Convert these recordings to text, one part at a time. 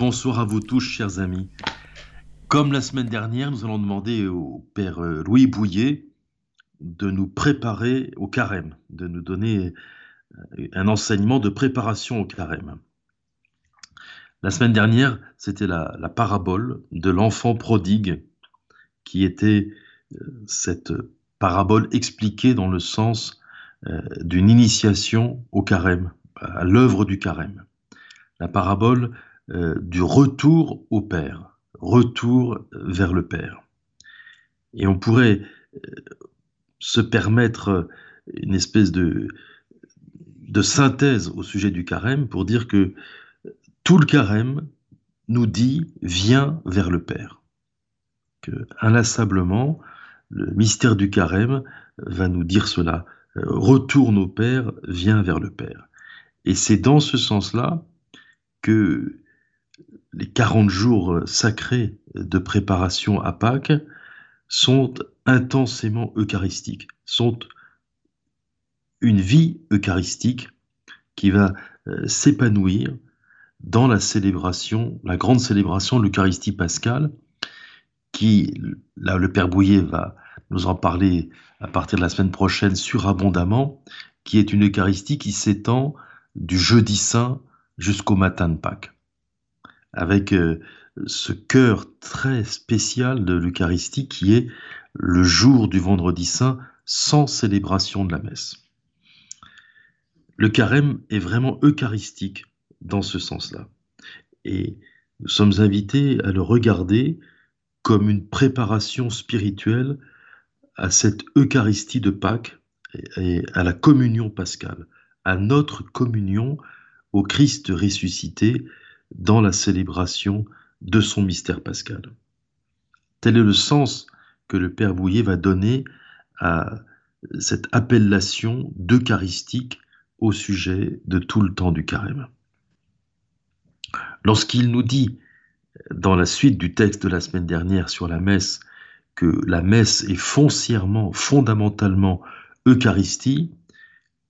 Bonsoir à vous tous, chers amis. Comme la semaine dernière, nous allons demander au Père euh, Louis Bouillet de nous préparer au carême, de nous donner euh, un enseignement de préparation au carême. La semaine dernière, c'était la, parabole de l'enfant prodigue, qui était euh, cette parabole expliquée dans le sens d'une initiation au carême, à l'œuvre du carême. La parabole euh, du retour au Père, retour vers le Père. Et on pourrait euh, se permettre une espèce de, de synthèse au sujet du carême pour dire que tout le carême nous dit viens vers le Père. Que inlassablement, le mystère du carême va nous dire cela. Retourne au Père, viens vers le Père. Et c'est dans ce sens-là que les 40 jours euh, sacrés de préparation à Pâques sont intensément eucharistiques, sont une vie eucharistique qui va euh, s'épanouir dans la célébration, la grande célébration de l'Eucharistie pascale, qui, là le Père Bouillet va nous en parler à partir de la semaine prochaine surabondamment, qui est une Eucharistie qui s'étend du jeudi saint jusqu'au matin de Pâques avec euh, ce cœur très spécial de l'Eucharistie qui est le jour du vendredi saint sans célébration de la messe. Le carême est vraiment eucharistique dans ce sens-là. Et nous sommes invités à le regarder comme une préparation spirituelle à cette Eucharistie de Pâques et à la communion pascale, à notre communion au Christ ressuscité dans la célébration de son mystère pascal. Tel est le sens que le Père Bouillet va donner à cette appellation d'eucharistique au sujet de tout le temps du carême. Lorsqu'il nous dit, dans la suite du texte de la semaine dernière sur la messe, que la messe est foncièrement, fondamentalement Eucharistie,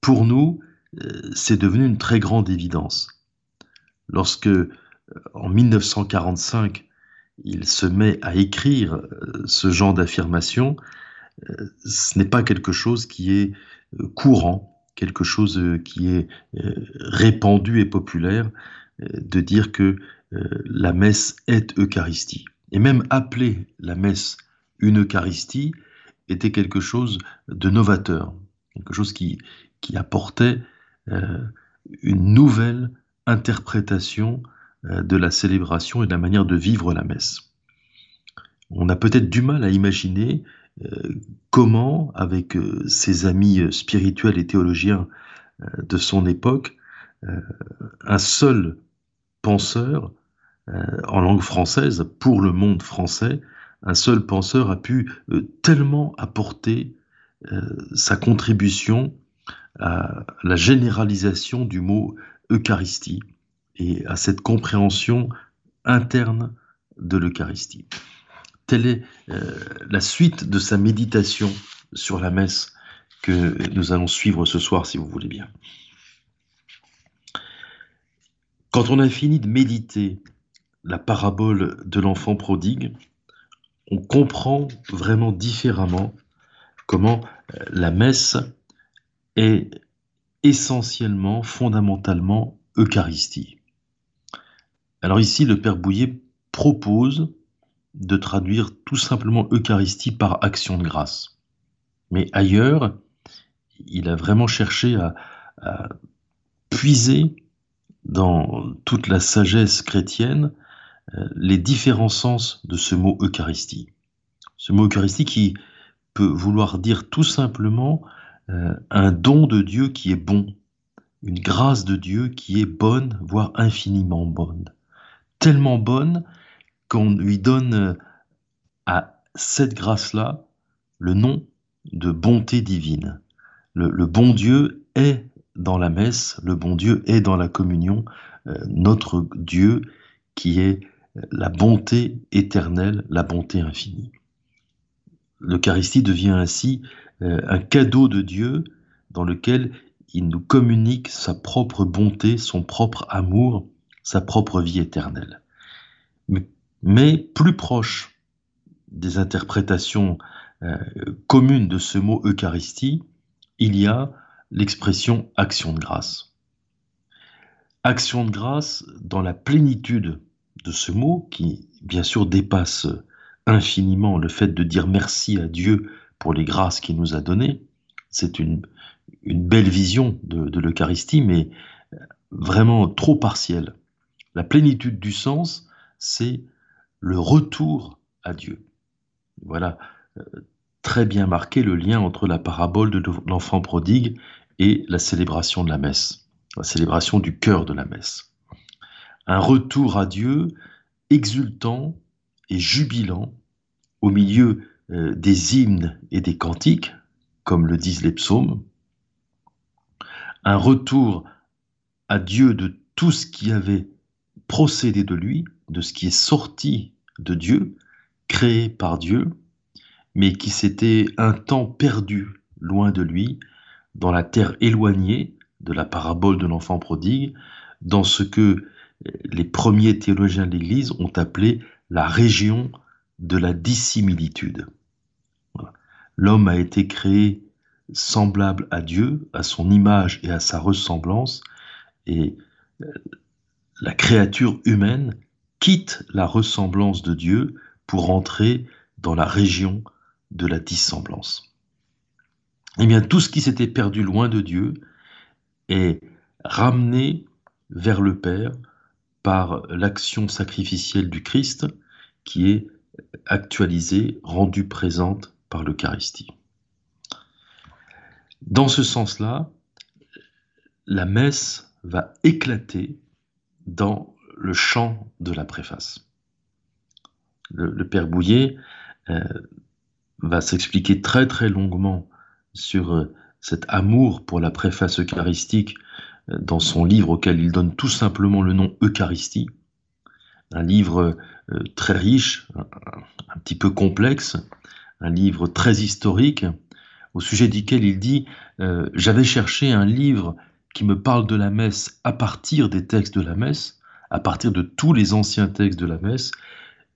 pour nous, euh, c'est devenu une très grande évidence lorsque, euh, en 1945, il se met à écrire euh, ce genre d'affirmation, euh, ce n'est pas quelque chose qui est courant, quelque chose qui est répandu et populaire, de dire que la messe est Eucharistie. Et même appeler la messe une Eucharistie était quelque chose de novateur, quelque chose qui, qui apportait une nouvelle interprétation euh, de la célébration et de la manière de vivre la messe. On a peut-être du mal à imaginer euh, comment, avec euh, ses amis spirituels et théologiens de son époque, un seul penseur en langue française, pour le monde français, un seul penseur a pu tellement apporter sa contribution à la généralisation du mot Eucharistie et à cette compréhension interne de l'Eucharistie. Telle est euh, la suite de sa méditation sur la messe que nous allons suivre ce soir, si vous voulez bien. Quand on a fini de méditer la parabole de l'enfant prodigue, on comprend vraiment différemment comment euh, la messe est essentiellement, fondamentalement, Eucharistie. Alors ici, le Père Bouillet propose de traduire tout simplement Eucharistie par action de grâce. Mais ailleurs, il a vraiment cherché à, puiser dans toute la sagesse chrétienne euh, les différents sens de ce mot Eucharistie. Ce mot Eucharistie qui peut vouloir dire tout simplement euh, un don de Dieu qui est bon, une grâce de Dieu qui est bonne, voire infiniment bonne. Tellement bonne qu'on lui donne euh, à cette grâce-là le nom de bonté divine. Le, bon Dieu est dans la messe, le bon Dieu est dans la communion, euh, notre Dieu qui est la bonté éternelle, la bonté infinie. L'Eucharistie devient ainsi un cadeau de Dieu dans lequel il nous communique sa propre bonté, son propre amour, sa propre vie éternelle. mais, plus proche des interprétations euh, communes de ce mot Eucharistie, il y a l'expression action de grâce. Action de grâce dans la plénitude de ce mot qui, bien sûr, dépasse infiniment le fait de dire merci à Dieu pour les grâces qu'il nous a données. C'est une, belle vision de, l'Eucharistie, mais vraiment trop partielle. La plénitude du sens, c'est le retour à Dieu. Voilà euh, très bien marqué le lien entre la parabole de l'enfant prodigue et la célébration de la messe, la célébration du cœur de la messe. Un retour à Dieu exultant et jubilant au milieu euh, des hymnes et des cantiques, comme le disent les psaumes, un retour à Dieu de tout ce qui avait procédé de lui, de ce qui est sorti de Dieu, créé par Dieu, mais qui s'était un temps perdu loin de lui, dans la terre éloignée de la parabole de l'enfant prodigue, dans ce que les premiers théologiens de l'Église ont appelé la région de la dissimilitude. L'homme a été créé semblable à Dieu, à son image et à sa ressemblance, et euh, la créature humaine quitte la ressemblance de Dieu pour entrer dans la région de la dissemblance. Eh bien, tout ce qui s'était perdu loin de Dieu est ramené vers le Père par l'action sacrificielle du Christ qui est actualisée, rendue présente par l'Eucharistie. Dans ce sens-là, la messe va éclater dans le chant de la préface. Le, Père Bouillet euh, va s'expliquer très très longuement sur euh, cet amour pour la préface eucharistique euh, dans son livre auquel il donne tout simplement le nom Eucharistie, un livre très riche, un, petit peu complexe, un livre très historique, au sujet duquel il dit euh, J'avais cherché un livre qui me parle de la messe à partir des textes de la messe, à partir de tous les anciens textes de la messe.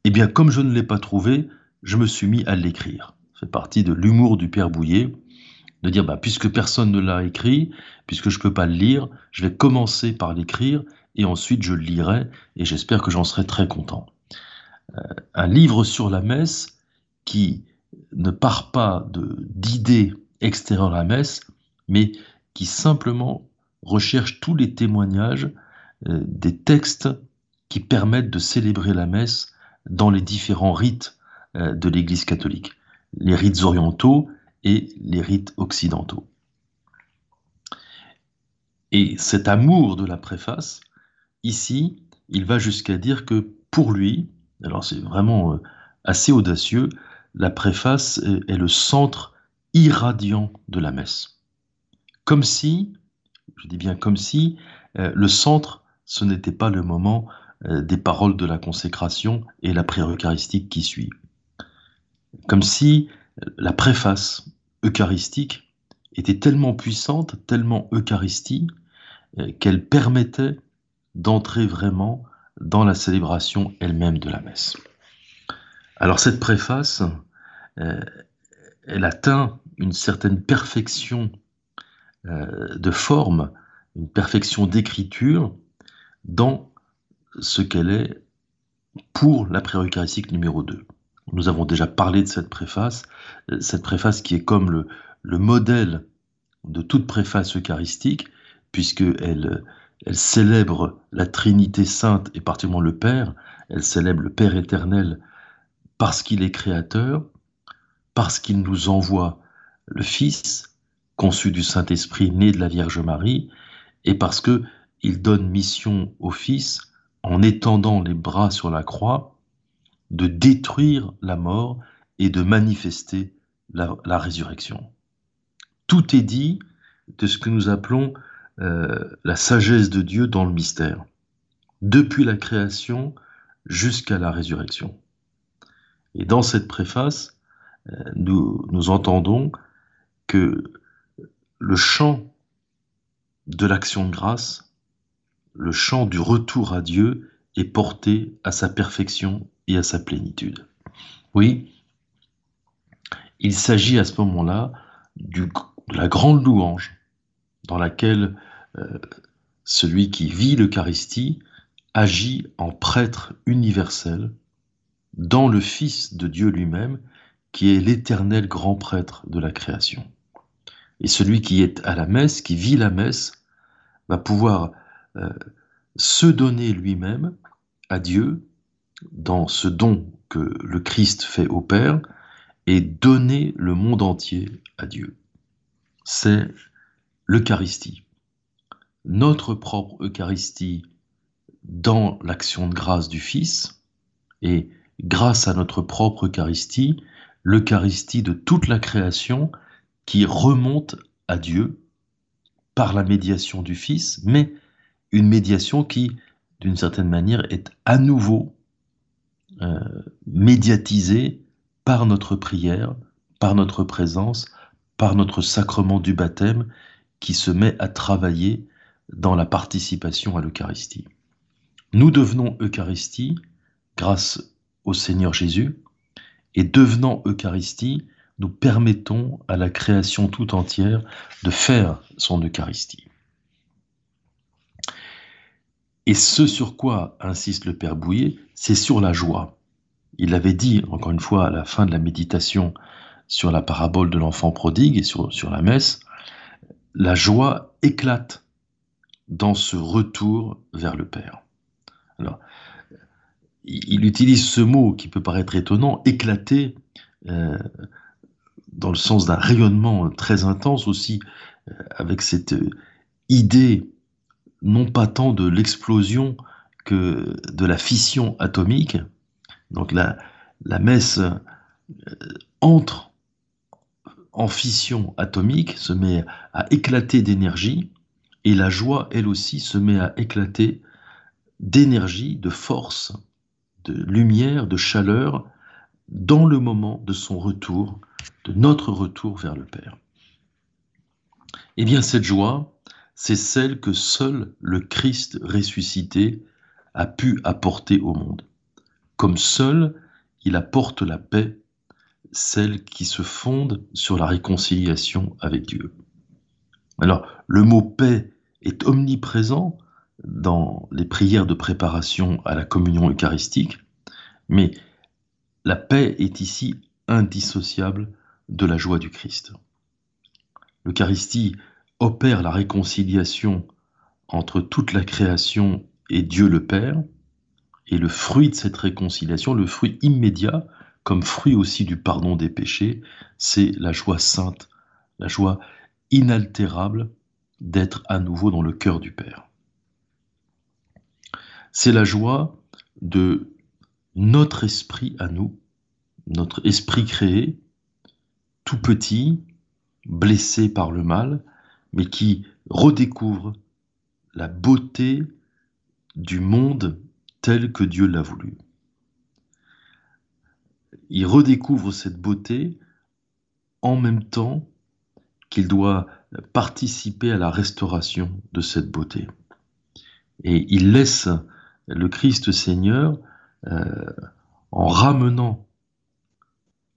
Eh bien, comme je ne l'ai pas trouvé, je me suis mis à l'écrire. C'est partie de l'humour du Père Bouillet, de dire bah, puisque personne ne l'a écrit, puisque je ne peux pas le lire, je vais commencer par l'écrire et ensuite je le lirai et j'espère que j'en serai très content. Euh, un livre sur la messe qui ne part pas d'idées extérieures à la messe, mais qui simplement recherche tous les témoignages euh, des textes qui permettent de célébrer la messe dans les différents rites euh, de l'Église catholique, les rites orientaux et les rites occidentaux. Et cet amour de la préface, ici, il va jusqu'à dire que pour lui, alors c'est vraiment euh, assez audacieux, la préface est, le centre irradiant de la messe. Comme si, je dis bien comme si, euh, le centre, ce n'était pas le moment euh, des paroles de la consécration et la prière eucharistique qui suit. Comme si euh, la préface eucharistique était tellement puissante, tellement eucharistie, qu'elle permettait d'entrer vraiment dans la célébration elle-même de la messe. Alors cette préface, euh, elle atteint une certaine perfection euh, de forme, une perfection d'écriture dans ce qu'elle est pour la prière eucharistique numéro 2. Nous avons déjà parlé de cette préface, euh, cette préface qui est comme le, le modèle de toute préface eucharistique, puisqu'elle elle célèbre la Trinité sainte et particulièrement le Père, elle célèbre le Père éternel parce qu'il est créateur, parce qu'il nous envoie le Fils, conçu du Saint-Esprit, né de la Vierge Marie, et parce que il donne mission au Fils, en étendant les bras sur la croix, de détruire la mort et de manifester la, résurrection. Tout est dit de ce que nous appelons euh, la sagesse de Dieu dans le mystère, depuis la création jusqu'à la résurrection. Et dans cette préface, euh, nous, entendons que le chant de l'action de grâce, le chant du retour à Dieu est porté à sa perfection et à sa plénitude. Oui, il s'agit à ce moment-là de la grande louange dans laquelle euh, celui qui vit l'Eucharistie agit en prêtre universel dans le Fils de Dieu lui-même, qui est l'éternel grand prêtre de la création. Et celui qui est à la messe, qui vit la messe, va pouvoir euh, se donner lui-même à Dieu dans ce don que le Christ fait au Père et donner le monde entier à Dieu. C'est l'Eucharistie. Notre propre Eucharistie dans l'action de grâce du Fils et grâce à notre propre Eucharistie, l'Eucharistie de toute la création qui remonte à Dieu par la médiation du Fils, mais une médiation qui, d'une certaine manière, est à nouveau euh, médiatisée par notre prière, par notre présence, par notre sacrement du baptême qui se met à travailler dans la participation à l'Eucharistie. Nous devenons Eucharistie grâce au Seigneur Jésus, et devenant Eucharistie, nous permettons à la création tout entière de faire son Eucharistie. Et ce sur quoi insiste le Père Bouillet, c'est sur la joie. Il l'avait dit, encore une fois, à la fin de la méditation sur la parabole de l'enfant prodigue et sur, sur la messe, la joie éclate dans ce retour vers le Père. Alors, il utilise ce mot qui peut paraître étonnant, éclater, euh, dans le sens d'un rayonnement très intense aussi, euh, avec cette idée non pas tant de l'explosion que de la fission atomique. Donc la, la messe euh, entre en fission atomique, se met à éclater d'énergie, et la joie, elle aussi, se met à éclater d'énergie, de force, de lumière, de chaleur, dans le moment de son retour, de notre retour vers le Père. Eh bien, cette joie, c'est celle que seul le Christ ressuscité a pu apporter au monde. Comme seul il apporte la paix, celle qui se fonde sur la réconciliation avec Dieu. Alors, le mot paix est omniprésent dans les prières de préparation à la communion eucharistique, mais la paix est ici indissociable de la joie du Christ. L'Eucharistie opère la réconciliation entre toute la création et Dieu le Père, et le fruit de cette réconciliation, le fruit immédiat, comme fruit aussi du pardon des péchés, c'est la joie sainte, la joie inaltérable d'être à nouveau dans le cœur du Père. C'est la joie de notre esprit à nous, notre esprit créé, tout petit, blessé par le mal, mais qui redécouvre la beauté du monde tel que Dieu l'a voulu. Il redécouvre cette beauté en même temps qu'il doit participer à la restauration de cette beauté. Et il laisse le Christ Seigneur, euh, en ramenant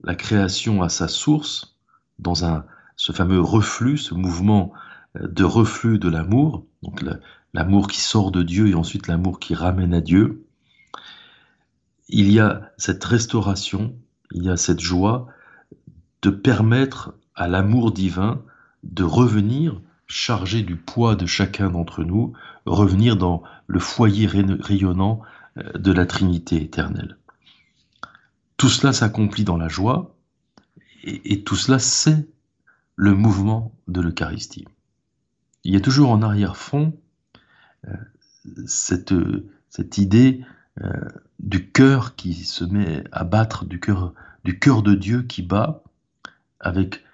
la création à sa source, dans un, ce fameux reflux, ce mouvement de reflux de l'amour, donc l'amour qui sort de Dieu et ensuite l'amour qui ramène à Dieu, il y a cette restauration, il y a cette joie de permettre à l'amour divin de revenir chargé du poids de chacun d'entre nous, revenir dans le foyer rayonnant euh, de la Trinité éternelle. Tout cela s'accomplit dans la joie, et, tout cela, c'est le mouvement de l'Eucharistie il y a toujours en arrière-fond euh, cette, idée euh, du cœur qui se met à battre, du cœur de Dieu qui bat, avec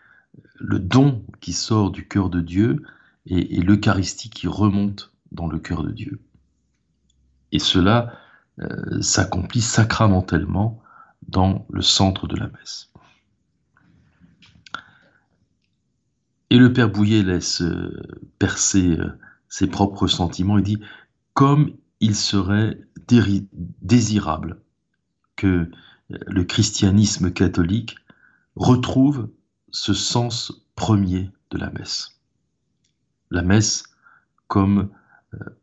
le don qui sort du cœur de Dieu et, l'Eucharistie qui remonte dans le cœur de Dieu. Et cela euh, s'accomplit sacramentellement dans le centre de la messe. Et le père Bouillet laisse euh, percer euh, ses propres sentiments et dit Comme il serait désirable que le christianisme catholique retrouve ce sens premier de la messe. La messe comme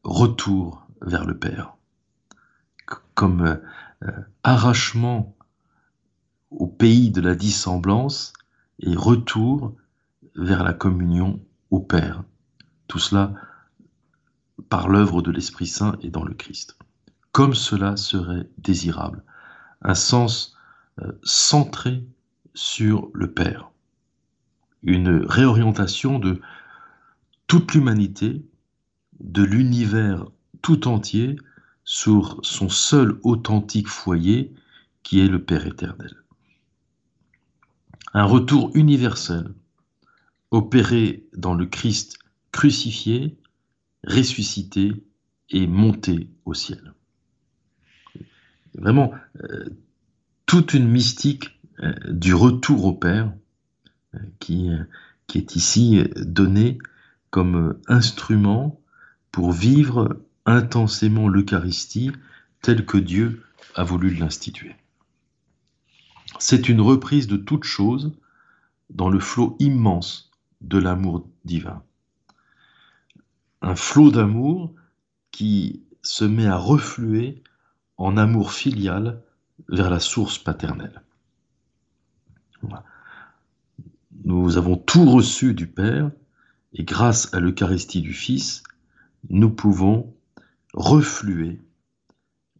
retour vers le Père, comme euh, arrachement au pays de la dissemblance et retour vers la communion au Père. Tout cela par l'œuvre de l'Esprit Saint et dans le Christ. Comme cela serait désirable. Un sens euh, centré sur le Père. Une réorientation de toute l'humanité, de l'univers tout entier, sur son seul authentique foyer qui est le Père éternel. Un retour universel, opéré dans le Christ crucifié, ressuscité et monté au ciel. Vraiment, euh, toute une mystique euh, du retour au Père euh, qui, qui est ici donnée comme instrument pour vivre intensément l'Eucharistie telle que Dieu a voulu l'instituer. C'est une reprise de toute chose dans le flot immense de l'amour divin. Un flot d'amour qui se met à refluer en amour filial vers la source paternelle. Nous avons tout reçu du Père et grâce à l'Eucharistie du Fils, nous pouvons refluer,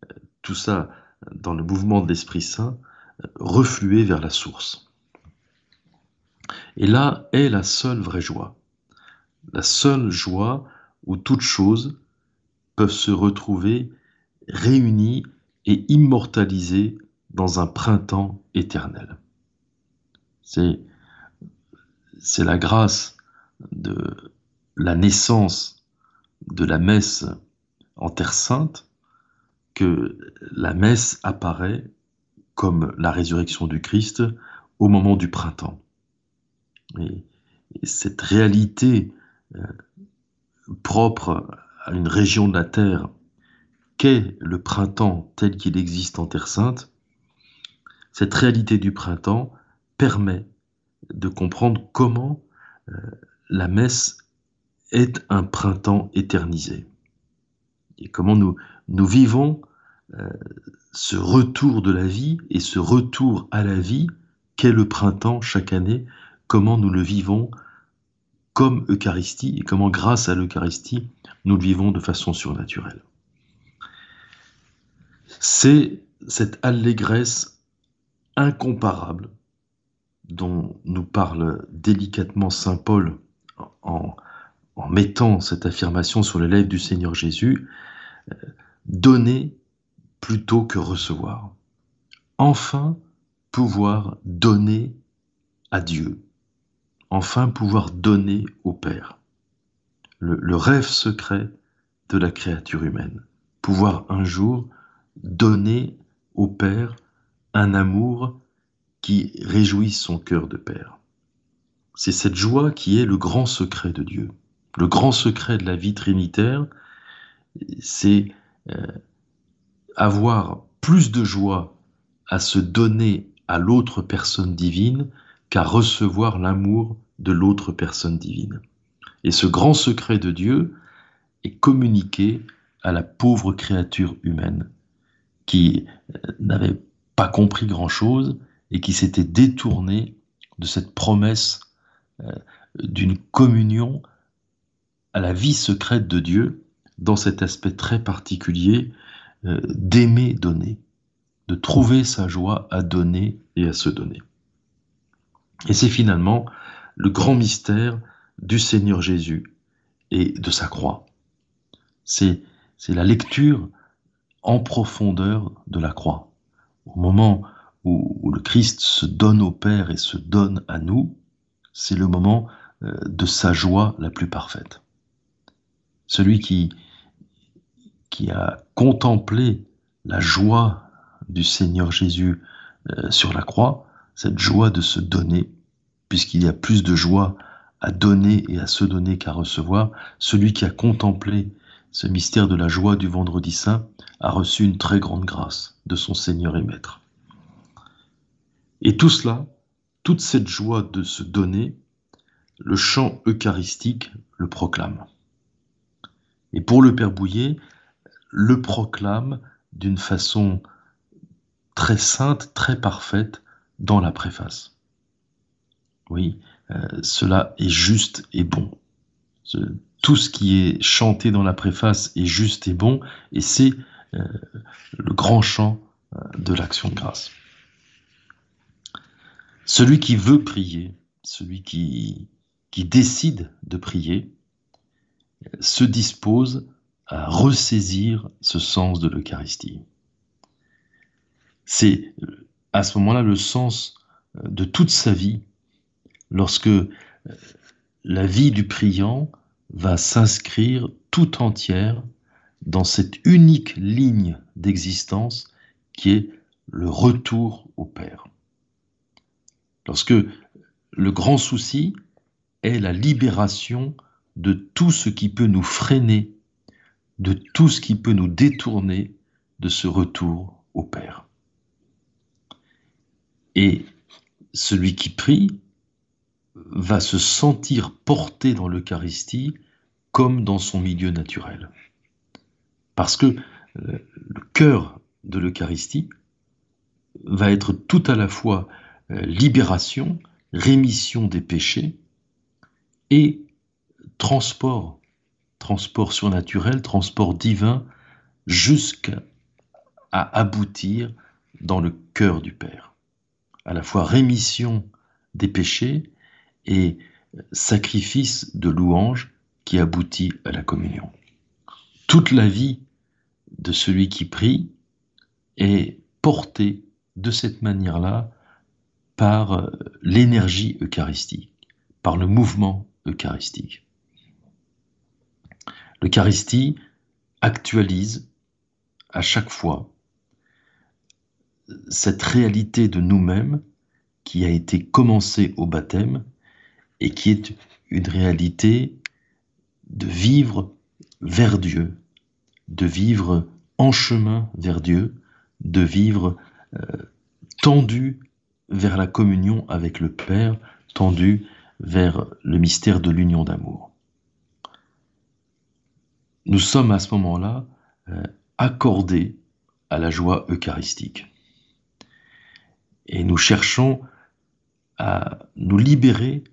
euh, tout ça dans le mouvement de l'Esprit Saint, refluer vers la source. Et là est la seule vraie joie, la seule joie où toutes choses peuvent se retrouver réunies et immortalisées dans un printemps éternel. C'est la grâce de la naissance de la messe en Terre Sainte que la messe apparaît comme la résurrection du Christ au moment du printemps. Et, cette réalité euh, propre à une région de la Terre qu'est le printemps tel qu'il existe en Terre Sainte, cette réalité du printemps permet de comprendre comment euh, la messe est un printemps éternisé et comment nous, nous vivons euh, ce retour de la vie et ce retour à la vie qu'est le printemps chaque année, comment nous le vivons comme Eucharistie et comment grâce à l'Eucharistie nous le vivons de façon surnaturelle. C'est cette allégresse incomparable dont nous parle délicatement Saint Paul en, en mettant cette affirmation sur les lèvres du Seigneur Jésus, euh, donner plutôt que recevoir. Enfin, pouvoir donner à Dieu. Enfin, pouvoir donner au Père. Le, le, rêve secret de la créature humaine. Pouvoir un jour donner au Père un amour qui réjouisse son cœur de Père. C'est cette joie qui est le grand secret de Dieu. Le grand secret de la vie trinitaire, c'est euh, avoir plus de joie à se donner à l'autre personne divine qu'à recevoir l'amour de l'autre personne divine. Et ce grand secret de Dieu est communiqué à la pauvre créature humaine qui euh, n'avait pas compris grand-chose et qui s'était détournée de cette promesse euh, d'une communion à la vie secrète de Dieu dans cet aspect très particulier euh, d'aimer donner, de trouver sa joie à donner et à se donner. Et c'est finalement le grand mystère du Seigneur Jésus et de sa croix. C'est, la lecture en profondeur de la croix. Au moment où, où, le Christ se donne au Père et se donne à nous, c'est le moment euh, de sa joie la plus parfaite. Celui qui, qui a contemplé la joie du Seigneur Jésus euh, sur la croix, cette joie de se donner, puisqu'il y a plus de joie à donner et à se donner qu'à recevoir, celui qui a contemplé ce mystère de la joie du vendredi saint, a reçu une très grande grâce de son Seigneur et Maître. Et tout cela, toute cette joie de se donner, le chant eucharistique le proclame. Et pour le Père Bouillet, le proclame d'une façon très sainte, très parfaite dans la préface. Oui, euh, cela est juste et bon. tout ce qui est chanté dans la préface est juste et bon, et c'est euh, le grand chant euh, de l'action de grâce. Celui qui veut prier, celui qui, qui décide de prier, se dispose à ressaisir ce sens de l'Eucharistie. C'est à ce moment-là le sens de toute sa vie, lorsque la vie du priant va s'inscrire tout entière dans cette unique ligne d'existence qui est le retour au Père. Lorsque le grand souci est la libération de tout ce qui peut nous freiner, de tout ce qui peut nous détourner de ce retour au Père. Et celui qui prie va se sentir porté dans l'Eucharistie comme dans son milieu naturel. Parce que euh, le cœur de l'Eucharistie va être tout à la fois euh, libération, rémission des péchés et transport, transport surnaturel, transport divin, jusqu'à aboutir dans le cœur du Père. À la fois rémission des péchés et sacrifice de louange qui aboutit à la communion. Toute la vie de celui qui prie est portée de cette manière-là par l'énergie eucharistique, par le mouvement eucharistique. L'Eucharistie actualise à chaque fois cette réalité de nous-mêmes qui a été commencée au baptême et qui est une réalité de vivre vers Dieu, de vivre en chemin vers Dieu, de vivre euh, tendu vers la communion avec le Père, tendu vers le mystère de l'union d'amour. Nous sommes à ce moment-là euh, accordés à la joie eucharistique. Et nous cherchons à nous libérer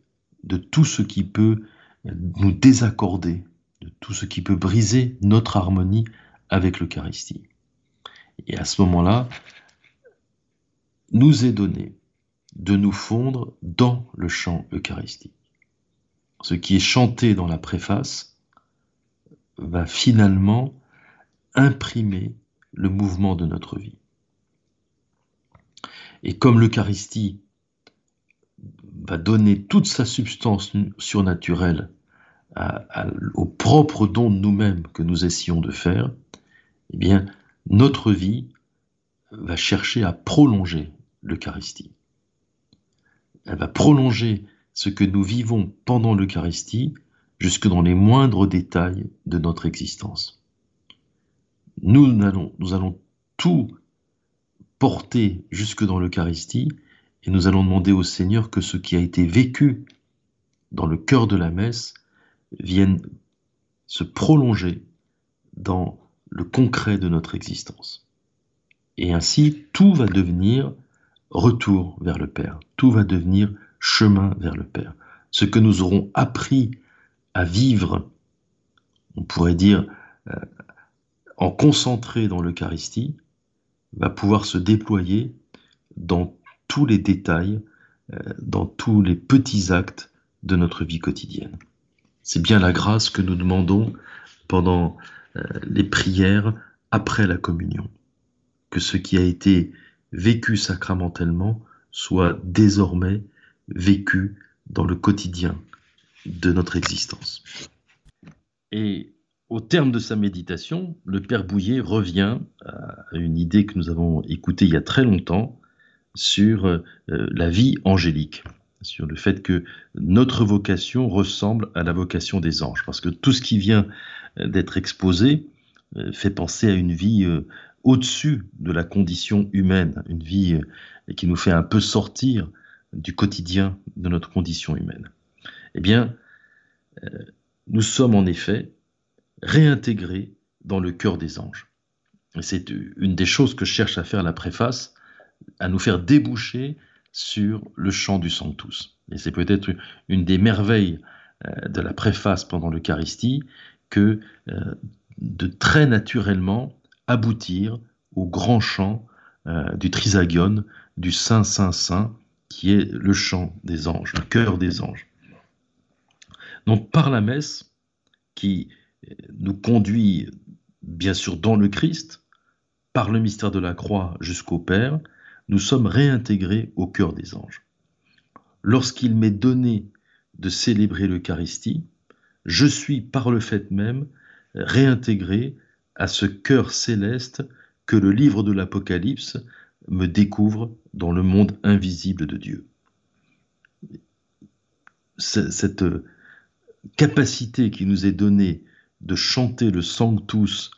de tout ce qui peut nous désaccorder, de tout ce qui peut briser notre harmonie avec l'Eucharistie. Et à ce moment-là, nous est donné de nous fondre dans le chant eucharistique. Ce qui est chanté dans la préface va finalement imprimer le mouvement de notre vie. Et comme l'Eucharistie va donner toute sa substance surnaturelle au propre don de nous-mêmes que nous essayons de faire, eh bien, notre vie va chercher à prolonger l'Eucharistie. Elle va prolonger ce que nous vivons pendant l'Eucharistie jusque dans les moindres détails de notre existence. Nous allons, nous allons tout porter jusque dans l'Eucharistie et nous allons demander au Seigneur que ce qui a été vécu dans le cœur de la messe vienne se prolonger dans le concret de notre existence. Et ainsi, tout va devenir retour vers le Père, tout va devenir chemin vers le Père. Ce que nous aurons appris à vivre, on pourrait dire, euh, en concentré dans l'Eucharistie, va pouvoir se déployer dans tous les détails, euh, dans tous les petits actes de notre vie quotidienne. C'est bien la grâce que nous demandons pendant euh, les prières après la communion. Que ce qui a été vécu sacramentellement soit désormais vécu dans le quotidien de notre existence. Et au terme de sa méditation, le Père Bouillet revient à une idée que nous avons écoutée il y a très longtemps sur euh, la vie angélique. sur le fait que notre vocation ressemble à la vocation des anges, parce que tout ce qui vient d'être exposé euh, fait penser à une vie euh, au-dessus de la condition humaine, une vie euh, qui nous fait un peu sortir du quotidien de notre condition humaine. Eh bien, nous sommes en effet réintégrés dans le cœur des anges. Et c'est une des choses que cherche à faire la préface, à nous faire déboucher sur le chant du Sanctus. Et c'est peut-être une des merveilles de la préface pendant l'Eucharistie que de très naturellement aboutir au grand chant euh, du trisagion, du Saint, Saint, Saint, qui est le chant des anges, le cœur des anges. Donc par la messe, qui nous conduit bien sûr dans le Christ, par le mystère de la croix jusqu'au Père, nous sommes réintégrés au cœur des anges. Lorsqu'il m'est donné de célébrer l'Eucharistie, je suis par le fait même réintégré à ce cœur céleste que le livre de l'Apocalypse me découvre dans le monde invisible de Dieu. Cette capacité qui nous est donnée de chanter le Sanctus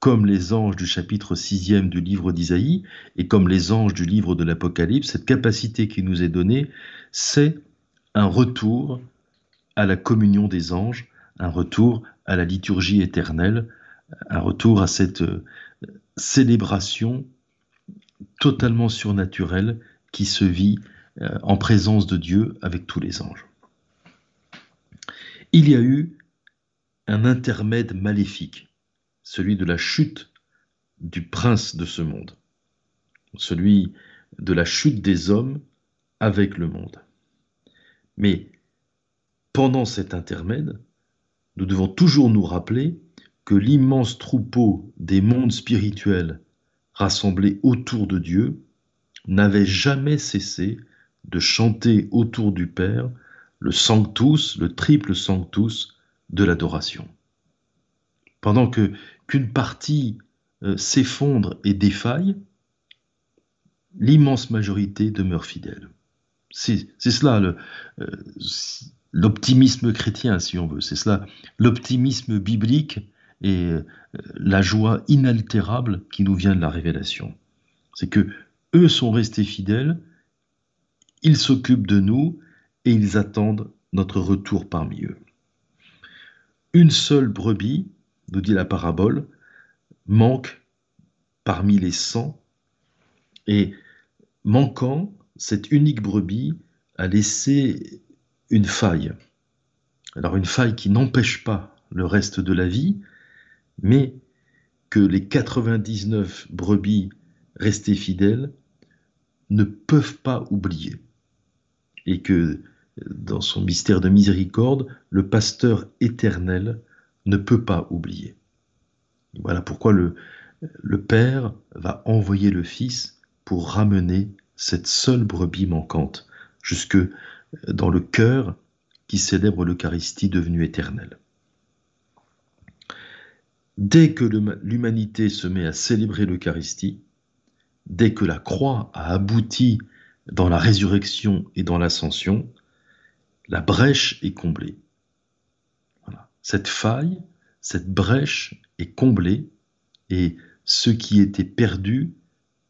comme les anges du chapitre 6 du livre d'Isaïe et comme les anges du livre de l'Apocalypse, cette capacité qui nous est donnée, c'est un retour à la communion des anges, un retour à la liturgie éternelle, un retour à cette euh, célébration totalement surnaturelle qui se vit euh, en présence de Dieu avec tous les anges. Il y a eu un intermède maléfique, celui de la chute du prince de ce monde, celui de la chute des hommes avec le monde. Mais pendant cet intermède, nous devons toujours nous rappeler que l'immense troupeau des mondes spirituels rassemblés autour de Dieu n'avait jamais cessé de chanter autour du Père le sanctus, le triple sanctus de l'adoration. Pendant que qu'une partie euh, s'effondre et défaille, l'immense majorité demeure fidèle. C'est cela euh, l'optimisme chrétien, si on veut. C'est cela, l'optimisme biblique et euh, la joie inaltérable qui nous vient de la révélation. C'est que eux sont restés fidèles, ils s'occupent de nous et ils attendent notre retour parmi eux. Une seule brebis, nous dit la parabole, manque parmi les cent et manquant, cette unique brebis a laissé une faille. Alors une faille qui n'empêche pas le reste de la vie, mais que les 99 brebis restées fidèles ne peuvent pas oublier. Et que dans son mystère de miséricorde, le pasteur éternel ne peut pas oublier. Voilà pourquoi le, Père va envoyer le Fils pour ramener cette seule brebis manquante jusque dans le cœur qui célèbre l'Eucharistie devenue éternelle. Dès que l'humanité se met à célébrer l'Eucharistie, dès que la croix a abouti dans la résurrection et dans l'ascension, la brèche est comblée. Cette faille, cette brèche est comblée et ce qui était perdu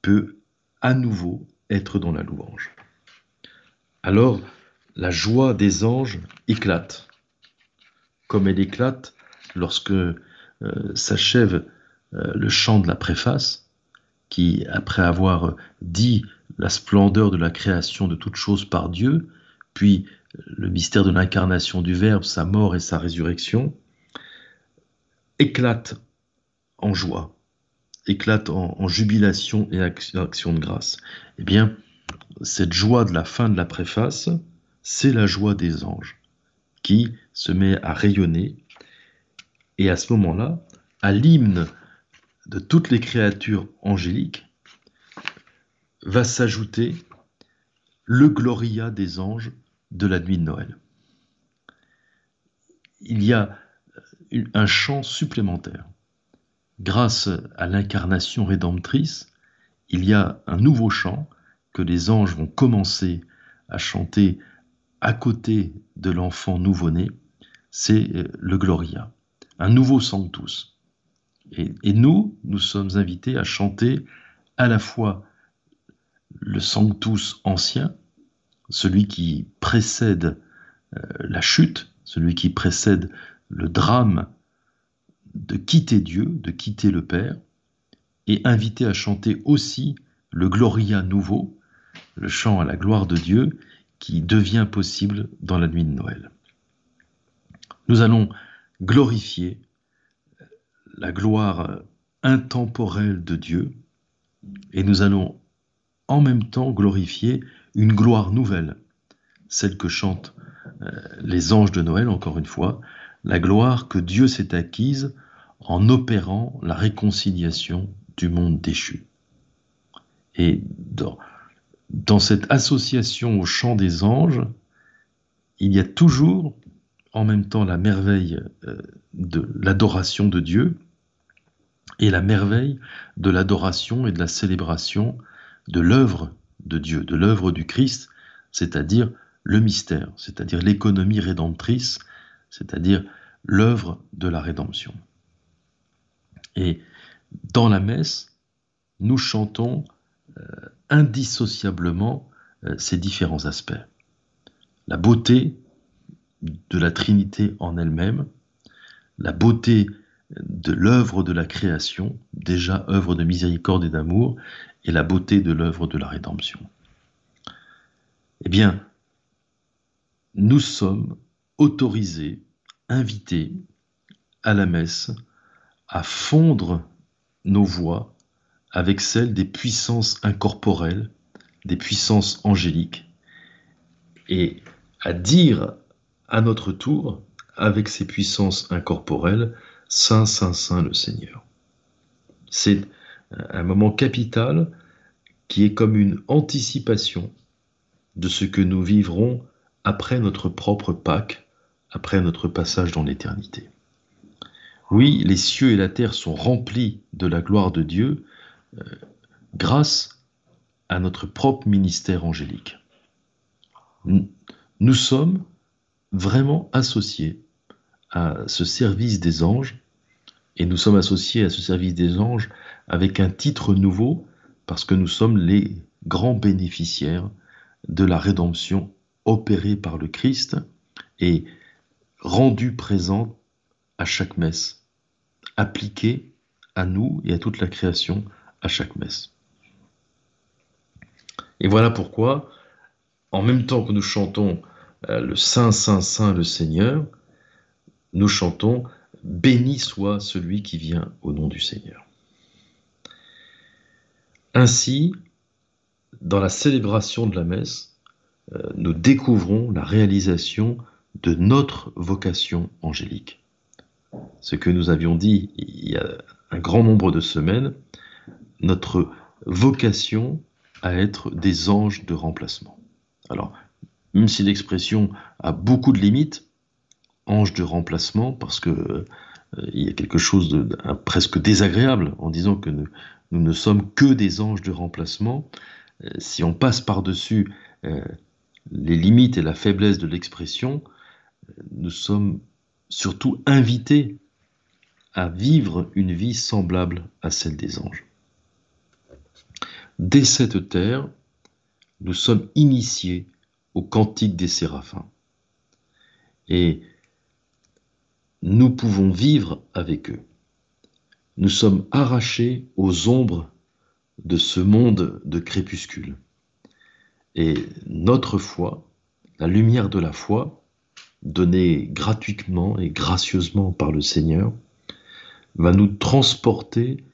peut à nouveau être dans la louange. Alors, la joie des anges éclate, comme elle éclate lorsque euh, s'achève euh, le chant de la préface, qui, après avoir dit la splendeur de la création de toutes choses par Dieu, puis le mystère de l'incarnation du Verbe, sa mort et sa résurrection, éclate en joie, éclate en, jubilation et action de grâce. Eh bien, cette joie de la fin de la préface, c'est la joie des anges qui se met à rayonner. Et à ce moment-là, à l'hymne de toutes les créatures angéliques, va s'ajouter le Gloria des anges de la nuit de Noël. Il y a un chant supplémentaire. Grâce à l'incarnation rédemptrice, il y a un nouveau chant que les anges vont commencer à chanter à côté de l'enfant nouveau-né, c'est euh, le Gloria, un nouveau Sanctus. Et, et nous, nous sommes invités à chanter à la fois le Sanctus ancien, celui qui précède euh, la chute, celui qui précède le drame de quitter Dieu, de quitter le Père, et invité à chanter aussi le Gloria nouveau, le chant à la gloire de Dieu, qui devient possible dans la nuit de Noël. Nous allons glorifier la gloire intemporelle de Dieu et nous allons en même temps glorifier une gloire nouvelle, celle que chantent euh, les anges de Noël, encore une fois, la gloire que Dieu s'est acquise en opérant la réconciliation du monde déchu. Et dans, cette association au chant des anges, il y a toujours en même temps la merveille euh, de l'adoration de Dieu et la merveille de l'adoration et de la célébration de l'œuvre de Dieu, de l'œuvre du Christ, c'est-à-dire le mystère, c'est-à-dire l'économie rédemptrice, c'est-à-dire l'œuvre de la rédemption. Et dans la messe, nous chantons euh, indissociablement euh, ces différents aspects. La beauté de la Trinité en elle-même, la beauté de l'œuvre de la création, déjà œuvre de miséricorde et d'amour, et la beauté de l'œuvre de la rédemption. Eh bien, nous sommes autorisés, invités à la messe à fondre nos voix avec celles des puissances incorporelles, des puissances angéliques, et à dire à notre tour, avec ces puissances incorporelles, Saint, Saint, Saint le Seigneur. C'est un moment capital qui est comme une anticipation de ce que nous vivrons après notre propre Pâques, après notre passage dans l'éternité. Oui, les cieux et la terre sont remplis de la gloire de Dieu euh, grâce à notre propre ministère angélique. Nous sommes vraiment associés à ce service des anges et nous sommes associés à ce service des anges avec un titre nouveau parce que nous sommes les grands bénéficiaires de la rédemption opérée par le Christ et rendue présente à chaque messe, appliquée à nous et à toute la création à chaque messe. Et voilà pourquoi, en même temps que nous chantons euh, le Saint, Saint, Saint le Seigneur, nous chantons Béni soit celui qui vient au nom du Seigneur. Ainsi, dans la célébration de la messe, euh, nous découvrons la réalisation de notre vocation angélique. Ce que nous avions dit il y a un grand nombre de semaines, notre vocation à être des anges de remplacement. Alors, même si l'expression a beaucoup de limites, ange de remplacement, parce que euh, il y a quelque chose de, presque désagréable en disant que nous, ne sommes que des anges de remplacement. Euh, si on passe par-dessus euh, les limites et la faiblesse de l'expression, nous sommes surtout invités à vivre une vie semblable à celle des anges. Dès cette terre, nous sommes initiés au cantique des séraphins. Et nous pouvons vivre avec eux. Nous sommes arrachés aux ombres de ce monde de crépuscule. Et notre foi, la lumière de la foi, donnée gratuitement et gracieusement par le Seigneur, va nous transporter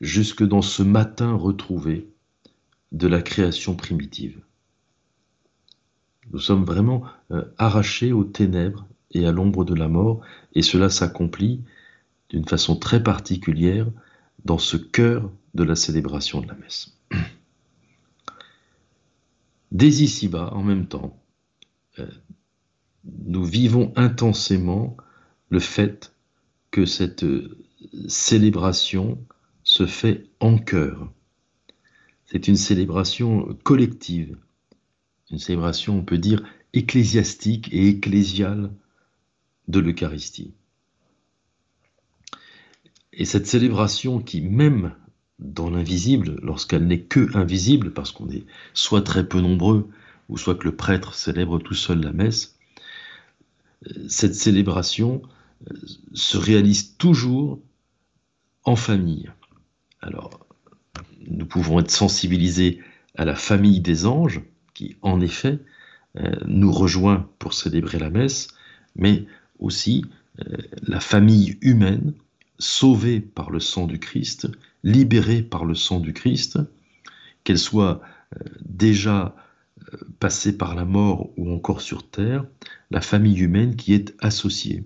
jusque dans ce matin retrouvé de la création primitive. Nous sommes vraiment euh, arrachés aux ténèbres et à l'ombre de la mort, et cela s'accomplit d'une façon très particulière dans ce cœur de la célébration de la messe. Dès ici-bas, en même temps, euh, nous vivons intensément le fait que cette euh, célébration se fait en cœur. C'est une célébration collective une célébration, on peut dire, ecclésiastique et ecclésiale de l'Eucharistie. Et cette célébration qui, même dans l'invisible, lorsqu'elle n'est que invisible, parce qu'on est soit très peu nombreux, ou soit que le prêtre célèbre tout seul la messe, cette célébration euh, se réalise toujours en famille. Alors, nous pouvons être sensibilisés à la famille des anges, qui en effet euh, nous rejoint pour célébrer la messe, mais aussi euh, la famille humaine, sauvée par le sang du Christ, libérée par le sang du Christ, qu'elle soit déjà passée par la mort ou encore sur terre, la famille humaine qui est associée,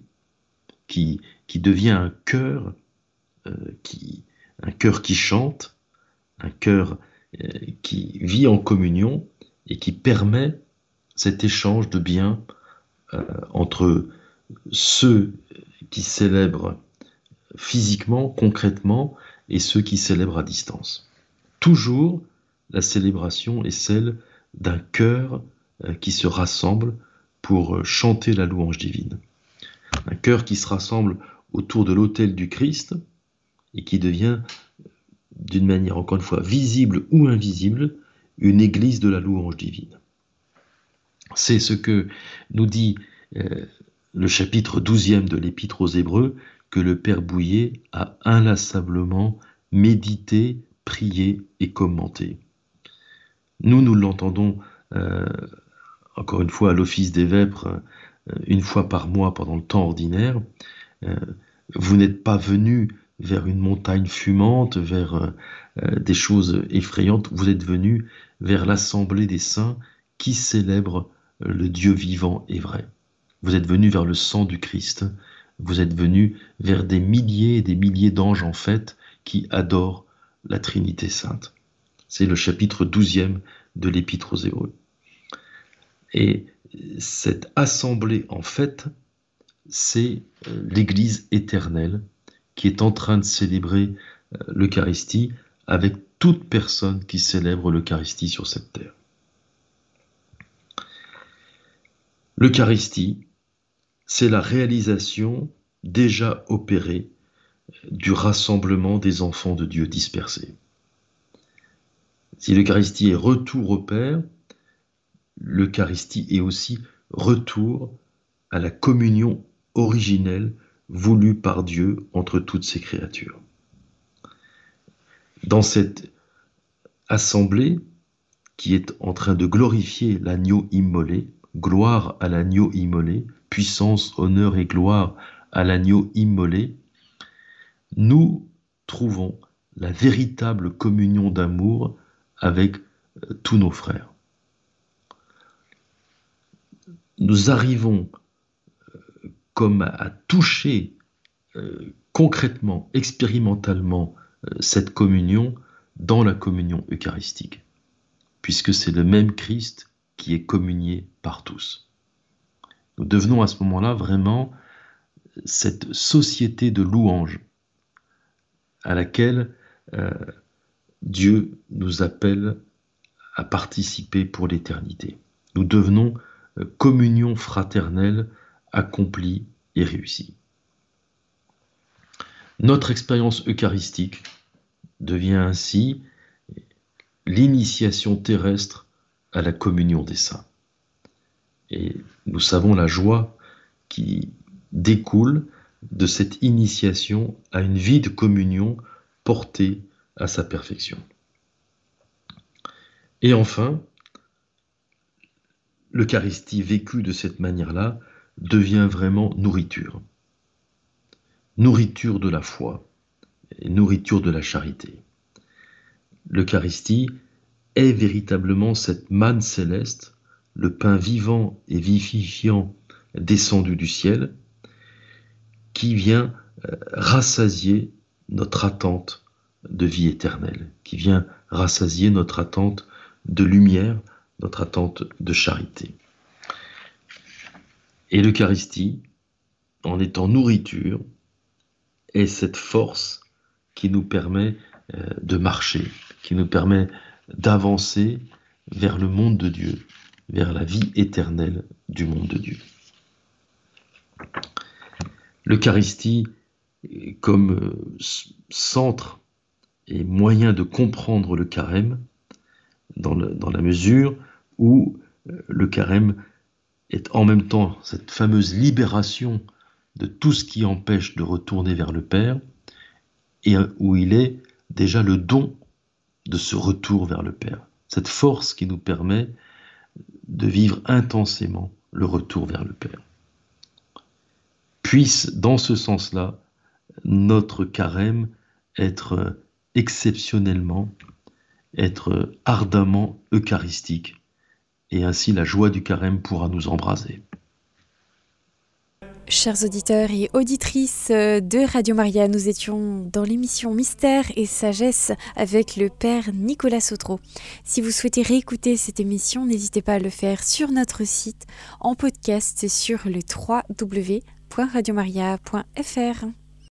qui, devient un cœur, euh, qui, un cœur qui chante, un cœur euh, qui vit en communion et qui permet cet échange de biens euh, entre ceux qui célèbrent physiquement, concrètement, et ceux qui célèbrent à distance. Toujours, la célébration est celle d'un cœur qui se rassemble pour euh, chanter la louange divine. Un cœur qui se rassemble autour de l'autel du Christ et qui devient, d'une manière encore une fois visible ou invisible, une église de la louange divine. C'est ce que nous dit euh, le chapitre 12e de l'Épître aux Hébreux, que le Père Bouillet a inlassablement médité, prié et commenté. Nous, nous l'entendons euh, encore une fois à l'office des vêpres, euh, une fois par mois pendant le temps ordinaire, euh, vous n'êtes pas venu vers une montagne fumante, vers des choses effrayantes, vous êtes venu vers l'assemblée des saints qui célèbrent le Dieu vivant et vrai. Vous êtes venu vers le sang du Christ, vous êtes venu vers des milliers et des milliers d'anges en fait qui adorent la Trinité sainte. C'est le chapitre 12e de l'Épître aux Hébreux. Et cette assemblée, en fait, c'est euh, l'Église éternelle qui est en train de célébrer euh, l'Eucharistie avec toute personne qui célèbre l'Eucharistie sur cette terre. L'Eucharistie, c'est la réalisation déjà opérée du rassemblement des enfants de Dieu dispersés. Si l'Eucharistie est retour au Père, l'Eucharistie est aussi retour à la communion originelle voulue par Dieu entre toutes ses créatures. Dans cette assemblée qui est en train de glorifier l'agneau immolé, gloire à l'agneau immolé, puissance, honneur et gloire à l'agneau immolé, nous trouvons la véritable communion d'amour avec euh, tous nos frères. nous arrivons euh, comme à, toucher euh, concrètement, expérimentalement cette communion dans la communion eucharistique, puisque c'est le même Christ qui est communié par tous. Nous devenons à ce moment-là vraiment cette société de louanges à laquelle Dieu nous appelle à participer pour l'éternité. Nous devenons communion fraternelle accomplie et réussie. Notre expérience eucharistique devient ainsi l'initiation terrestre à la communion des saints. Et nous savons la joie qui découle de cette initiation à une vie de communion portée à sa perfection. Et enfin, l'Eucharistie vécue de cette manière-là devient vraiment nourriture. Nourriture de la foi nourriture de la charité. L'Eucharistie est véritablement cette manne céleste, le pain vivant et vivifiant descendu du ciel, qui vient euh, rassasier notre attente de vie éternelle, qui vient rassasier notre attente de lumière, notre attente de charité. Et l'Eucharistie, en étant nourriture, est cette force qui nous permet euh, de marcher, qui nous permet d'avancer vers le monde de Dieu, vers la vie éternelle du monde de Dieu. L'Eucharistie comme euh, centre et moyen de comprendre le carême, dans, la mesure où euh, le carême est en même temps cette fameuse libération de tout ce qui empêche de retourner vers le Père, et où il est déjà le don de ce retour vers le Père, cette force qui nous permet de vivre intensément le retour vers le Père. Puisse, dans ce sens-là, notre carême être exceptionnellement, être ardemment eucharistique, et ainsi la joie du carême pourra nous embraser. Chers auditeurs et auditrices de Radio Maria, nous étions dans l'émission Mystère et Sagesse avec le Père Nicolas Sautreau. Si vous souhaitez réécouter cette émission, n'hésitez pas à le faire sur notre site en podcast sur le www.radiomaria.fr.